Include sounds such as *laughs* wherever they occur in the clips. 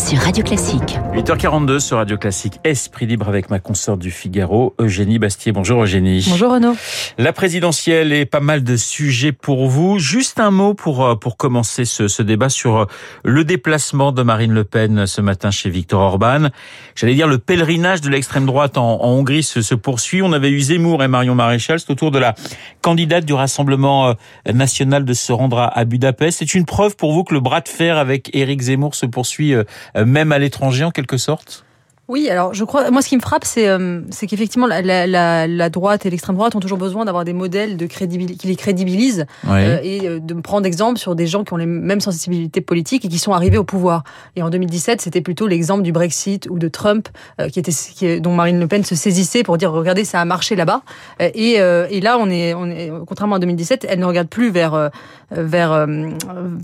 sur Radio Classique. 8h42 sur Radio Classique, Esprit libre avec ma consoeur du Figaro, Eugénie Bastier. Bonjour Eugénie. Bonjour Renaud. La présidentielle et pas mal de sujets pour vous. Juste un mot pour, euh, pour commencer ce, ce débat sur euh, le déplacement de Marine Le Pen ce matin chez Viktor Orban. J'allais dire le pèlerinage de l'extrême droite en, en Hongrie se, se, poursuit. On avait eu Zemmour et Marion Maréchal. C'est au tour de la candidate du Rassemblement euh, national de se rendre à, à Budapest. C'est une preuve pour vous que le bras de fer avec Éric Zemmour se poursuit même à l'étranger en quelque sorte? Oui, alors je crois, moi ce qui me frappe, c'est euh, qu'effectivement la, la, la, droite et l'extrême droite ont toujours besoin d'avoir des modèles de crédibil qui les crédibilisent euh, et euh, de prendre exemple sur des gens qui ont les mêmes sensibilités politiques et qui sont arrivés au pouvoir. Et en 2017, c'était plutôt l'exemple du Brexit ou de Trump qui était qui, dont Marine Le Pen se saisissait pour dire regardez ça a marché là-bas. Et, et là on est on est contrairement à 2017, elle ne regarde plus vers vers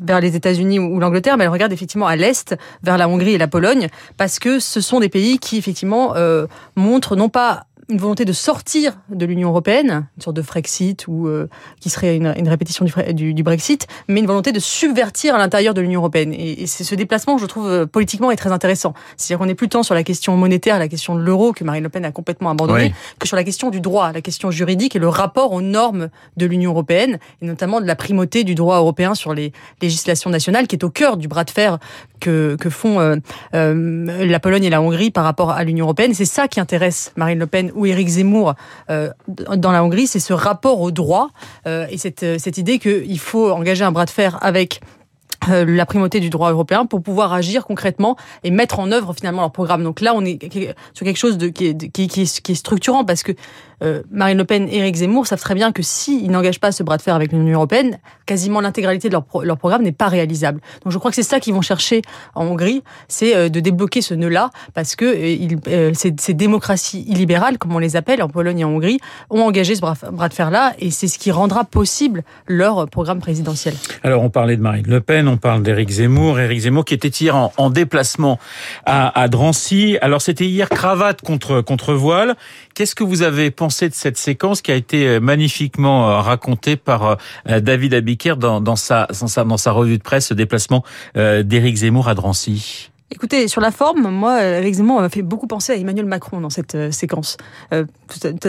vers les États-Unis ou l'Angleterre, mais elle regarde effectivement à l'est vers la Hongrie et la Pologne parce que ce sont des pays qui effectivement euh, montre non pas une volonté de sortir de l'Union européenne, une sorte de Frexit ou euh, qui serait une, une répétition du, du, Brexit, mais une volonté de subvertir à l'intérieur de l'Union européenne. Et, et c'est ce déplacement, je trouve, euh, politiquement est très intéressant. C'est-à-dire qu'on est plus tant sur la question monétaire, la question de l'euro que Marine Le Pen a complètement abandonné, oui. que sur la question du droit, la question juridique et le rapport aux normes de l'Union européenne, et notamment de la primauté du droit européen sur les législations nationales, qui est au cœur du bras de fer que, que font euh, euh, la Pologne et la Hongrie par rapport à l'Union européenne. C'est ça qui intéresse Marine Le Pen ou Éric Zemmour euh, dans la Hongrie, c'est ce rapport au droit euh, et cette, cette idée qu'il faut engager un bras de fer avec euh, la primauté du droit européen pour pouvoir agir concrètement et mettre en œuvre finalement leur programme. Donc là, on est sur quelque chose qui, qui est structurant parce que euh, Marine Le Pen et Éric Zemmour savent très bien que s'ils n'engagent pas ce bras de fer avec l'Union européenne, quasiment l'intégralité de leur, pro, leur programme n'est pas réalisable. Donc je crois que c'est ça qu'ils vont chercher en Hongrie, c'est euh, de débloquer ce nœud-là parce que euh, ces, démocraties illibérales, comme on les appelle en Pologne et en Hongrie, ont engagé ce bras, de fer-là et c'est ce qui rendra possible leur programme présidentiel. Alors on parlait de Marine Le Pen, on parle d'Éric Zemmour. Éric Zemmour qui était hier en, en déplacement à, à, Drancy. Alors c'était hier cravate contre, contre voile. Qu'est-ce que vous avez pensé de cette séquence qui a été magnifiquement racontée par David Abiker dans, dans, sa, dans, sa, dans sa revue de presse, ce déplacement d'Éric Zemmour à Drancy? Écoutez, sur la forme, moi, Éric Zemmour m'a fait beaucoup penser à Emmanuel Macron dans cette euh, séquence. Euh,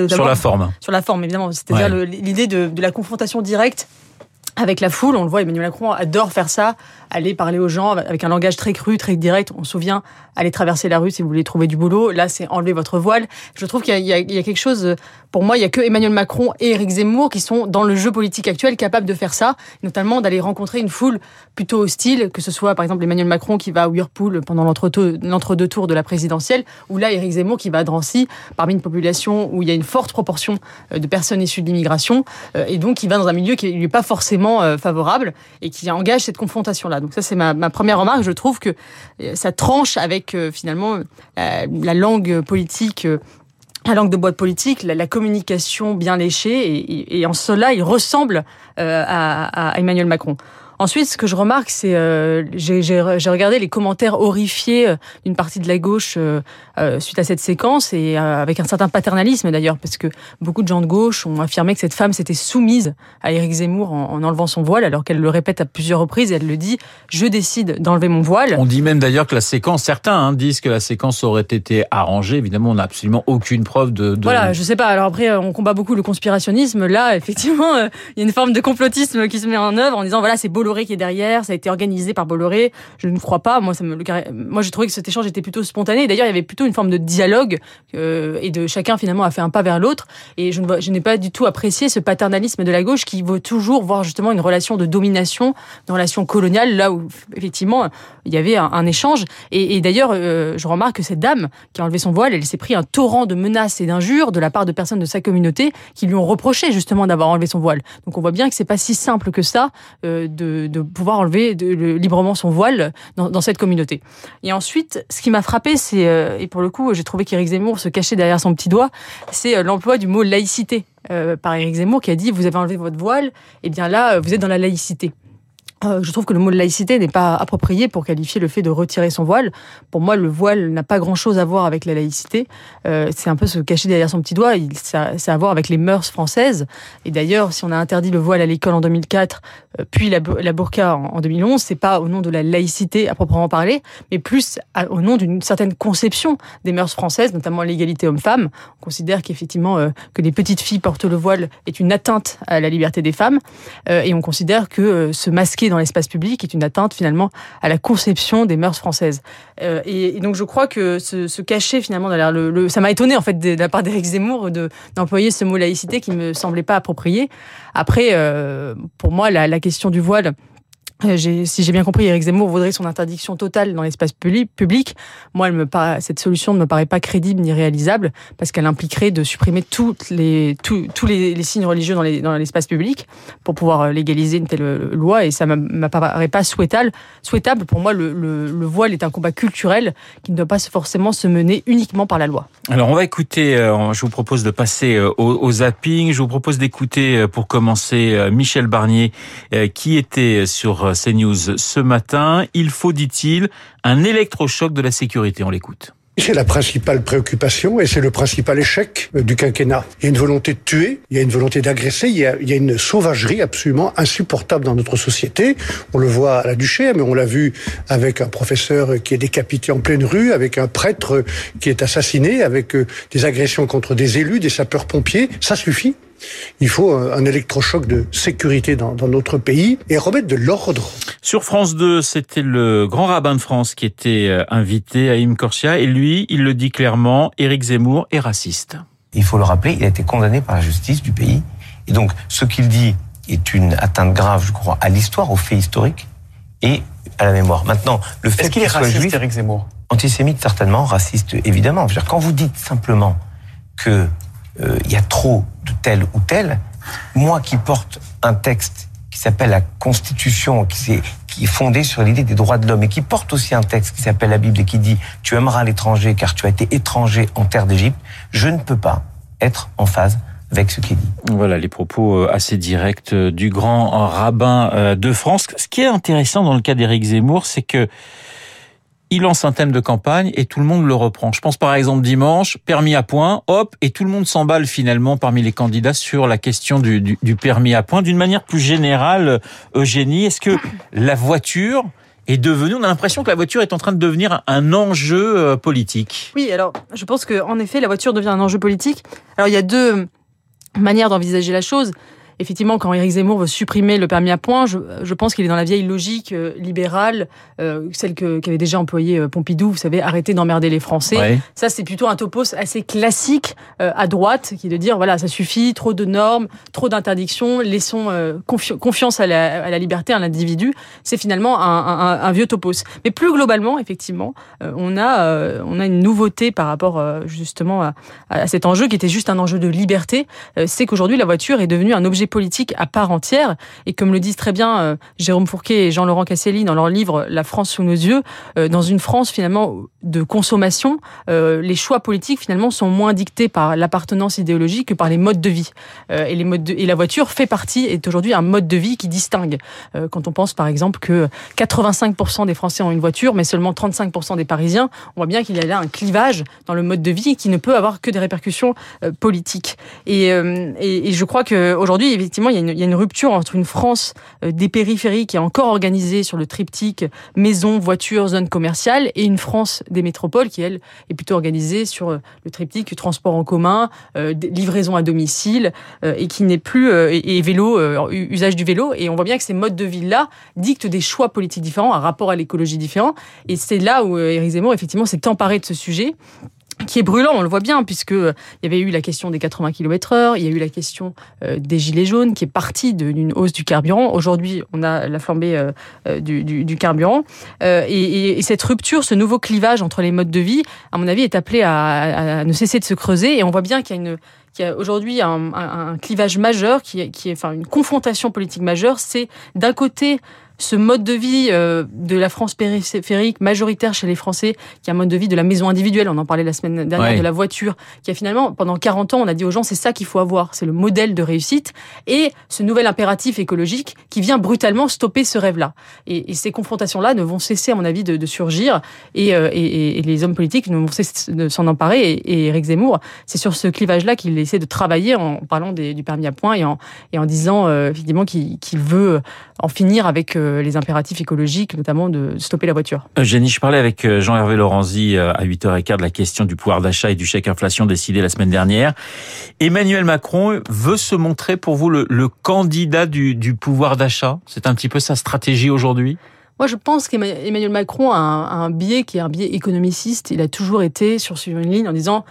sur la forme Sur la forme, évidemment. C'est-à-dire ouais. l'idée de, de la confrontation directe avec la foule, on le voit, Emmanuel Macron adore faire ça, aller parler aux gens avec un langage très cru, très direct. On se souvient, aller traverser la rue si vous voulez trouver du boulot. Là, c'est enlever votre voile. Je trouve qu'il y, a quelque chose, pour moi, il y a que Emmanuel Macron et Éric Zemmour qui sont dans le jeu politique actuel capables de faire ça, notamment d'aller rencontrer une foule plutôt hostile, que ce soit par exemple Emmanuel Macron qui va à Whirlpool pendant l'entre-deux tours de la présidentielle, ou là Éric Zemmour qui va à Drancy parmi une population où il y a une forte proportion euh, de personnes issues de l'immigration, euh, et donc il va dans un milieu qui lui est pas forcément favorable et qui engage cette confrontation-là. Donc ça, c'est ma, première remarque. Je trouve que ça tranche avec euh, finalement la, la, langue politique. Euh, la langue de boîte politique, la, communication bien léchée, et, en cela, il ressemble euh, à Emmanuel Macron. Ensuite, ce que je remarque, c'est euh, j'ai regardé les commentaires horrifiés euh, d'une partie de la gauche euh, euh, suite à cette séquence et euh, avec un certain paternalisme d'ailleurs, parce que beaucoup de gens de gauche ont affirmé que cette femme s'était soumise à Éric Zemmour en, en, enlevant son voile, alors qu'elle le répète à plusieurs reprises elle le dit je décide d'enlever mon voile. On dit même d'ailleurs que la séquence, certains hein, disent que la séquence aurait été arrangée. Évidemment, on n'a absolument aucune preuve de, de, Voilà, je sais pas. Alors après, on combat beaucoup le conspirationnisme. Là, *laughs* effectivement, il y a une forme de complotisme qui se met en œuvre en disant voilà, c'est Bolloré qui est derrière, ça a été organisé par Bolloré. Je ne crois pas. Moi, ça me, moi, j'ai trouvé que cet échange était plutôt spontané. D'ailleurs, il y avait plutôt une forme de dialogue euh, et de chacun finalement a fait un pas vers l'autre. Et je, ne, je n'ai pas du tout apprécié ce paternalisme de la gauche qui veut toujours voir justement une relation de domination, une relation coloniale, là où effectivement il y avait un, un échange. Et, et d'ailleurs, euh, je remarque que cette dame qui a enlevé son voile, elle s'est pris un torrent de menaces et d'injures de la part de personnes de sa communauté qui lui ont reproché justement d'avoir enlevé son voile. Donc on voit bien que c'est pas si simple que ça euh, de, de pouvoir enlever librement son voile dans, cette communauté. Et ensuite, ce qui m'a frappé, c'est, euh, et pour le coup, j'ai trouvé qu'Éric Zemmour se cachait derrière son petit doigt, c'est euh, l'emploi du mot laïcité euh, par Éric Zemmour qui a dit vous avez enlevé votre voile, et bien là, vous êtes dans la laïcité. Euh, je trouve que le mot de laïcité n'est pas approprié pour qualifier le fait de retirer son voile. Pour moi, le voile n'a pas grand-chose à voir avec la laïcité. Euh, c'est un peu se cacher derrière son petit doigt. Il, ça, a à voir avec les mœurs françaises. Et d'ailleurs, si on a interdit le voile à l'école en 2004, euh, puis la, burqa en, en 2011, c'est pas au nom de la laïcité à proprement parler, mais plus au nom d'une certaine conception des mœurs françaises, notamment l'égalité homme-femme. On considère qu'effectivement que les petites filles portent le voile est une atteinte à la liberté des femmes, et on considère que se masquer dans l'espace public est une atteinte finalement à la conception des mœurs françaises. Euh, et, donc je crois que ce cacher finalement ça m'a étonné en fait de, de la part d'Éric Zemmour de d'employer ce mot laïcité qui me semblait pas approprié. Après, euh, pour moi, la, question du voile si j'ai bien compris, Eric Zemmour voudrait son interdiction totale dans l'espace public. Moi, cette solution ne me paraît pas crédible ni réalisable parce qu'elle impliquerait de supprimer toutes les, tous, les, signes religieux dans, les, dans l'espace public pour pouvoir euh, légaliser une telle euh, loi et ça ne m'apparaît pas souhaitable. Souhaitable, pour moi, le, le, le, voile est un combat culturel qui ne doit pas forcément se mener uniquement par la loi. Alors, on va écouter, je vous propose de passer au, zapping. Je vous propose d'écouter, pour commencer, Michel Barnier qui était CNews ce matin. Il faut, dit-il, un électrochoc de la sécurité. On l'écoute. C'est la principale préoccupation et c'est le principal échec du quinquennat. Il y a une volonté de tuer, il y a une volonté d'agresser, il, il, y a une sauvagerie absolument insupportable dans notre société. On le voit à la Duchère, mais on l'a vu avec un professeur qui est décapité en pleine rue, avec un prêtre qui est assassiné, avec euh, des agressions contre des élus, des sapeurs-pompiers. Ça suffit. Il faut un électrochoc de sécurité dans, dans notre pays et remettre de l'ordre. Sur France 2, c'était le grand rabbin de France qui était euh, invité, à Corsia, et lui, il le dit clairement, Éric Zemmour est raciste. Il faut le rappeler, il a été condamné par la justice du pays. Et donc, ce qu'il dit est une atteinte grave, je crois, à l'histoire, aux faits historiques et à la mémoire. Maintenant, le fait qu'il est raciste, juif, Éric Zemmour? Antisémite, certainement, raciste, évidemment. Dire, quand vous dites simplement que euh, il y a trop de tel ou tel, moi qui porte un texte qui s'appelle la Constitution, qui est, qui est fondé sur l'idée des droits de l'homme et qui porte aussi un texte qui s'appelle la Bible et qui dit tu aimeras l'étranger car tu as été étranger en terre d'Égypte, je ne peux pas être en phase avec ce qui est dit. Voilà les propos euh, assez directs euh, du grand rabbin de France. Ce qui est intéressant dans le cas d'Éric Zemmour, c'est que il lance un thème de campagne et tout le monde le reprend. Je pense par exemple dimanche, permis à point, hop, et tout le monde s'emballe finalement parmi les candidats sur la question du, permis à point. D'une manière plus générale, Eugénie, est-ce que la voiture est devenue, on a l'impression que la voiture est en train de devenir un enjeu euh, politique. Oui, alors je pense qu'en effet, la voiture devient un enjeu politique. Alors il y a deux manières d'envisager la chose effectivement, quand Éric Zemmour veut supprimer le permis à points, je, je pense qu'il est dans la vieille logique euh, libérale, euh, celle que qu'avait déjà employée euh, Pompidou, vous savez, arrêter d'emmerder les Français. Ouais. Ça, c'est plutôt un topos assez classique euh, à droite, qui est de dire voilà, ça suffit, trop de normes, trop d'interdictions, laissons euh, confi confiance à la, à la, liberté, à l'individu. C'est finalement un, un, un, vieux topos. Mais plus globalement, effectivement, euh, on a on a une nouveauté par rapport justement à, à, cet enjeu qui était juste un enjeu de liberté. c'est qu'aujourd'hui, la voiture est devenue un objet politique à part entière. Et comme le disent très bien euh, Jérôme Fourquet et Jean-Laurent Casselli dans leur livre La France sous nos yeux, euh, dans une France finalement de consommation, euh, les choix politiques finalement sont moins dictés par l'appartenance idéologique que par les modes de vie. et, les modes de, et la voiture fait partie, est aujourd'hui un mode de vie qui distingue. quand on pense par exemple que 85% des Français ont une voiture, mais seulement 35% des Parisiens, on voit bien qu'il y a là un clivage dans le mode de vie qui ne peut avoir que des répercussions politiques. Et, et, et je crois qu'aujourd'hui, effectivement, il y, a une, rupture entre une France des périphéries qui est encore organisée sur le triptyque maison, voiture, zone commerciale, et une France des métropoles qui, elle, est plutôt organisée sur le triptyque transport en commun, euh, livraison à domicile, euh, et qui n'est plus euh, et, et, vélo, usage du vélo. Et on voit bien que ces modes de vie-là dictent des choix politiques différents, un rapport à l'écologie différent. Et c'est là où Éric Zemmour, effectivement, s'est emparé de ce sujet qui est brûlant, on le voit bien, puisque il y avait eu la question des 80 km heure, il y a eu la question euh, des gilets jaunes, qui est partie d'une hausse du carburant. Aujourd'hui, on a la flambée euh, du, carburant. Euh, et, et, cette rupture, ce nouveau clivage entre les modes de vie, à mon avis, est appelé à, ne cesser de se creuser. Et on voit bien qu'il y a aujourd'hui un, clivage majeur, qui qui est enfin une confrontation politique majeure. C'est d'un côté ce mode de vie euh, de la France périphérique majoritaire chez les Français, qui est un mode de vie de la maison individuelle, on en parlait la semaine dernière, de la voiture, qui a finalement, pendant 40 ans, on a dit aux gens, c'est ça qu'il faut avoir, c'est le modèle de réussite, et ce nouvel impératif écologique qui vient brutalement stopper ce rêve-là. Et, ces confrontations-là ne vont cesser, à mon avis, de, surgir, euh, et, et, les hommes politiques ne vont cesser de s'en emparer, et, Eric Zemmour, c'est sur ce clivage-là qu'il essaie de travailler en parlant du permis à points et en, et en disant, euh, effectivement, qu'il veut en finir avec euh, les impératifs écologiques, notamment de stopper la voiture. Eugénie, je parlais avec euh, Jean-Hervé Lorenzi euh, à 8h15 de la question du pouvoir d'achat et du chèque inflation décidé la semaine dernière. Emmanuel Macron veut se montrer pour vous le, candidat du, du pouvoir d'achat. C'est un petit peu sa stratégie aujourd'hui moi, je pense qu'Emmanuel Macron a un, a un, biais qui est un biais économiciste. Il a toujours été sur une ligne en disant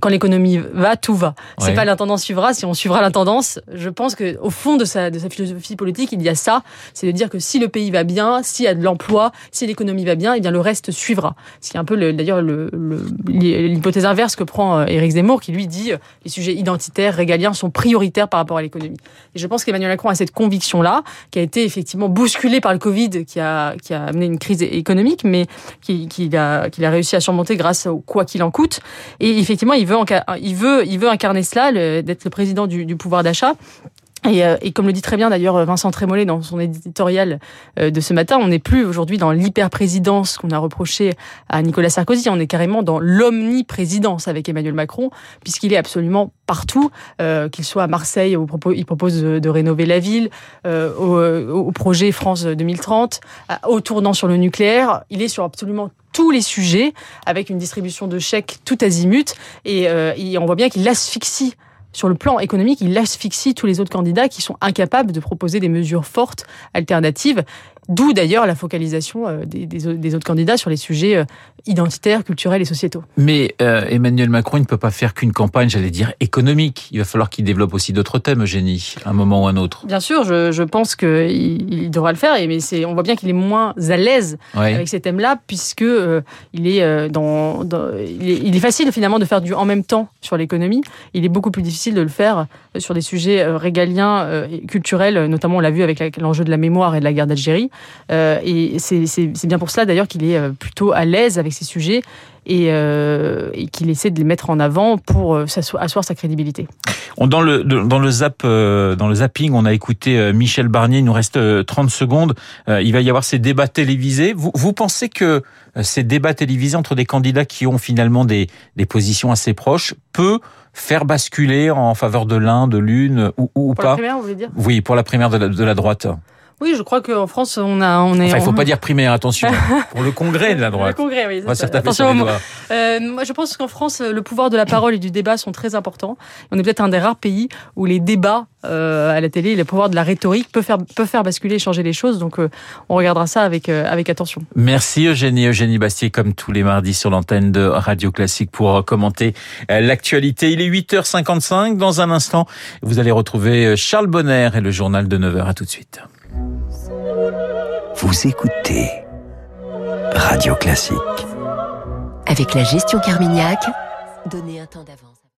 quand l'économie va, tout va. C'est pas l'intendance suivra. Si on suivra l'intendance, je pense que au fond de sa, de sa philosophie politique, il y a ça. C'est de dire que si le pays va bien, s'il y a de l'emploi, si l'économie va bien, eh bien le reste suivra. C'est un peu d'ailleurs l'hypothèse inverse que prend euh, Éric Zemmour, qui lui dit euh, les sujets identitaires, régaliens sont prioritaires par rapport à l'économie. Et je pense qu'Emmanuel Macron a cette conviction-là, qui a été effectivement bousculée par le Covid, qui a, qui a amené une crise économique, mais qu'il qui a, qu'il a réussi à surmonter grâce au quoi qu'il en coûte. Et effectivement, effectivement, il veut, il veut, il veut incarner cela, d'être le président du, du pouvoir d'achat. Et, euh, et, comme le dit très bien d'ailleurs Vincent Trémollet dans son éditorial euh, de ce matin, on n'est plus aujourd'hui dans l'hyper-présidence qu'on a reproché à Nicolas Sarkozy, on est carrément dans l'omniprésidence avec Emmanuel Macron, puisqu'il est absolument partout, euh, qu'il soit à Marseille, où il propose de rénover la ville, euh, au, au, projet France 2030, au tournant sur le nucléaire, il est sur absolument tous les sujets, avec une distribution de chèques tout azimut, et, et on voit bien qu'il asphyxie sur le plan économique, il asphyxie tous les autres candidats qui sont incapables de proposer des mesures fortes, alternatives. D'où d'ailleurs la focalisation euh, des, autres candidats sur les sujets euh, identitaires, culturels et sociétaux. Mais euh, Emmanuel Macron, il ne peut pas faire qu'une campagne, j'allais dire, économique. Il va falloir qu'il développe aussi d'autres thèmes, Eugénie, à un moment ou à un autre. Bien sûr, je, pense qu'il il devra le faire, mais on voit bien qu'il est moins à l'aise avec ces thèmes-là, puisque il, est, dans, il, est, facile finalement de faire du en même temps sur l'économie. Il est beaucoup plus difficile de le faire sur des sujets régaliens et culturels, notamment on l'a vu avec l'enjeu de la mémoire et de la guerre d'Algérie. Euh, et c'est bien pour cela d'ailleurs qu'il est euh, plutôt à l'aise avec ces sujets et, euh, et qu'il essaie de les mettre en avant pour asseoir sa crédibilité. Dans le, dans le zap, dans le zapping, on a écouté Michel Barnier. Il nous reste 30 secondes. Il va y avoir ces débats télévisés. Vous, vous pensez que ces débats télévisés entre des candidats qui ont finalement des, des positions assez proches peut faire basculer en faveur de l'un, de l'une ou, ou pour pas? la primaire, vous voulez dire? Oui, pour la primaire de la, de la droite. Oui, je crois qu'en France, on a, on est. Enfin, il faut pas dire primaire, attention. *laughs* pour le congrès de la droite. Le congrès, oui. Ça. Attention, euh, moi, je pense qu'en France, le pouvoir de la parole et du débat sont très importants. On est peut-être un des rares pays où les débats euh, à la télé, le pouvoir de la rhétorique peut faire, peut faire basculer, changer les choses. Donc, euh, on regardera ça avec, euh, avec attention. Merci Eugénie, Eugénie Bastier, comme tous les mardis sur l'antenne de Radio Classique pour commenter l'actualité. Il est 8h55. Dans un instant, vous allez retrouver Charles Bonner et le journal de 9h. À tout de suite. Vous écoutez Radio Classique. Avec la gestion Carmignac, donnez un temps d'avance.